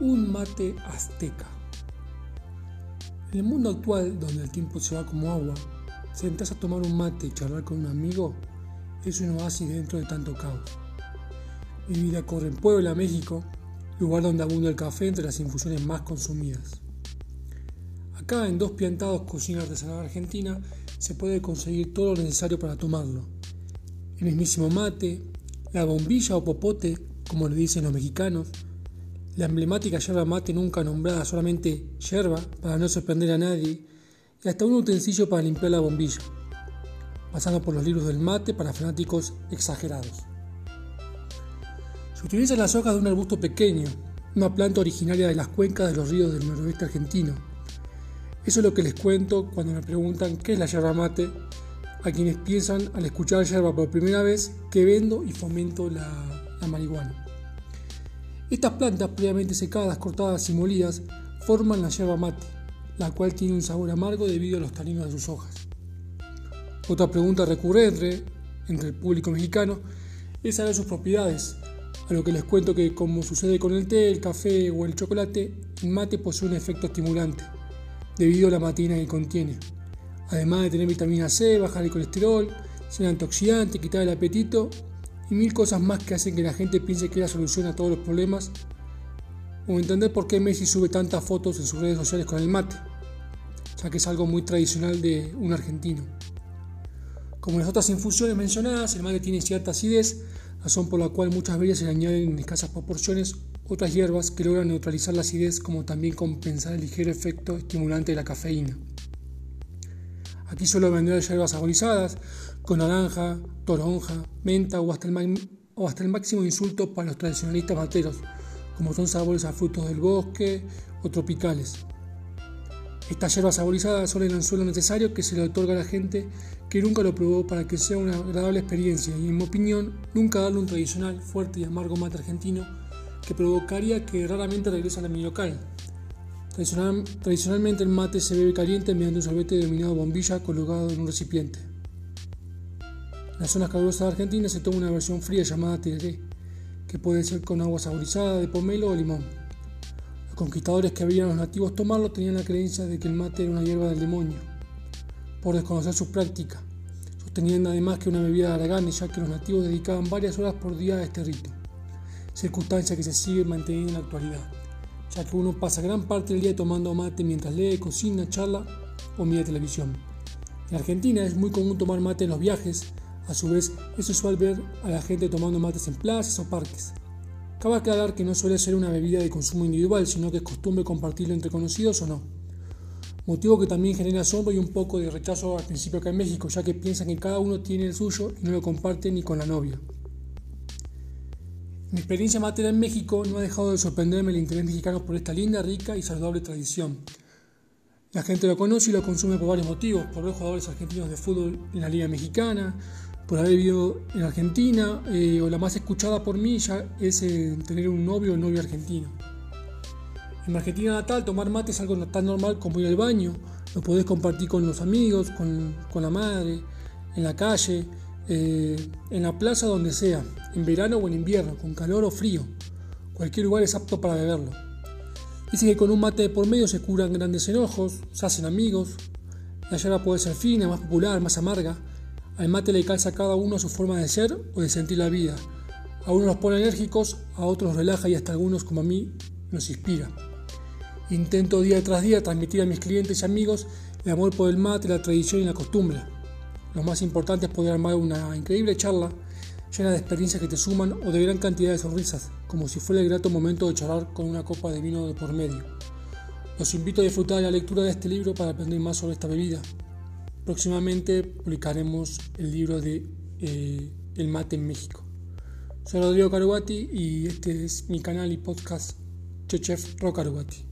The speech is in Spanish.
Un mate azteca. En el mundo actual, donde el tiempo se va como agua, sentarse a tomar un mate y charlar con un amigo es un oasis dentro de tanto caos. Mi vida corre en Puebla, México, lugar donde abunda el café entre las infusiones más consumidas. Acá, en dos piantados cocina artesanal argentina, se puede conseguir todo lo necesario para tomarlo. El mismísimo mate, la bombilla o popote, como le dicen los mexicanos, la emblemática yerba mate nunca nombrada solamente yerba para no sorprender a nadie y hasta un utensilio para limpiar la bombilla, pasando por los libros del mate para fanáticos exagerados. Se utilizan las hojas de un arbusto pequeño, una planta originaria de las cuencas de los ríos del noroeste argentino. Eso es lo que les cuento cuando me preguntan qué es la yerba mate, a quienes piensan al escuchar yerba por primera vez que vendo y fomento la, la marihuana. Estas plantas, previamente secadas, cortadas y molidas, forman la yerba mate, la cual tiene un sabor amargo debido a los taninos de sus hojas. Otra pregunta recurrente entre el público mexicano es saber sus propiedades, a lo que les cuento que como sucede con el té, el café o el chocolate, el mate posee un efecto estimulante, debido a la matina que contiene. Además de tener vitamina C, bajar el colesterol, ser antioxidante, quitar el apetito y mil cosas más que hacen que la gente piense que es la solución a todos los problemas o entender por qué Messi sube tantas fotos en sus redes sociales con el mate, ya que es algo muy tradicional de un argentino. Como las otras infusiones mencionadas, el mate tiene cierta acidez, razón por la cual muchas veces se le añaden en escasas proporciones otras hierbas que logran neutralizar la acidez como también compensar el ligero efecto estimulante de la cafeína. Aquí suelo vender hierbas saborizadas con naranja, toronja, menta o hasta, el máximo insulto para los tradicionalistas materos, como son sabores a frutos del bosque o tropicales. Estas hierbas saborizadas son el anzuelo necesario que se le otorga a la gente que nunca lo probó para que sea una agradable experiencia y en mi opinión nunca darle un tradicional, fuerte y amargo mate argentino que provocaría que raramente regrese a mi local, tradicionalmente el mate se bebe caliente mediante un sorbete denominado bombilla colocado en un recipiente. Las zonas calurosas de Argentina se toma una versión fría llamada tereré, que puede ser con agua saborizada de pomelo o limón. Los conquistadores que veían a los nativos tomarlo tenían la creencia de que el mate era una hierba del demonio, por desconocer su práctica. Sostenían además que una bebida de Aragán, ya que los nativos dedicaban varias horas por día a este rito, circunstancia que se sigue manteniendo en la actualidad ya que uno pasa gran parte del día tomando mate mientras lee, cocina, charla o mira televisión. En Argentina es muy común tomar mate en los viajes, a su vez es usual ver a la gente tomando mates en plazas o parques. Cabe aclarar que no suele ser una bebida de consumo individual, sino que es costumbre compartirlo entre conocidos o no. Motivo que también genera asombro y un poco de rechazo al principio acá en México, ya que piensan que cada uno tiene el suyo y no lo comparte ni con la novia. Mi experiencia matera en México no ha dejado de sorprenderme el interés mexicano por esta linda, rica y saludable tradición. La gente lo conoce y lo consume por varios motivos, por ver jugadores argentinos de fútbol en la Liga Mexicana, por haber vivido en Argentina, eh, o la más escuchada por mí ya es eh, tener un novio o novio argentino. En Argentina natal, tomar mate es algo tan normal como ir al baño, lo podés compartir con los amigos, con, la madre, en la calle, eh, en la plaza donde sea, en verano o en invierno, con calor o frío. Cualquier lugar es apto para beberlo. Dice que con un mate de por medio se curan grandes enojos, se hacen amigos, la yerba puede ser fina, más popular, más amarga. Al mate le calza a cada uno su forma de ser o de sentir la vida. A unos los pone enérgicos, a otros los relaja y hasta algunos, como a mí, nos inspira. Intento día tras día transmitir a mis clientes y amigos el amor por el mate, la tradición y la costumbre. Lo más importante es poder armar una increíble charla llena de experiencias que te suman o de gran cantidad de sonrisas, como si fuera el grato momento de charlar con una copa de vino de por medio. Los invito a disfrutar de la lectura de este libro para aprender más sobre esta bebida. Próximamente publicaremos el libro de eh, El mate en México. Soy Rodrigo Carugati y este es mi canal y podcast Chef Rocarugati.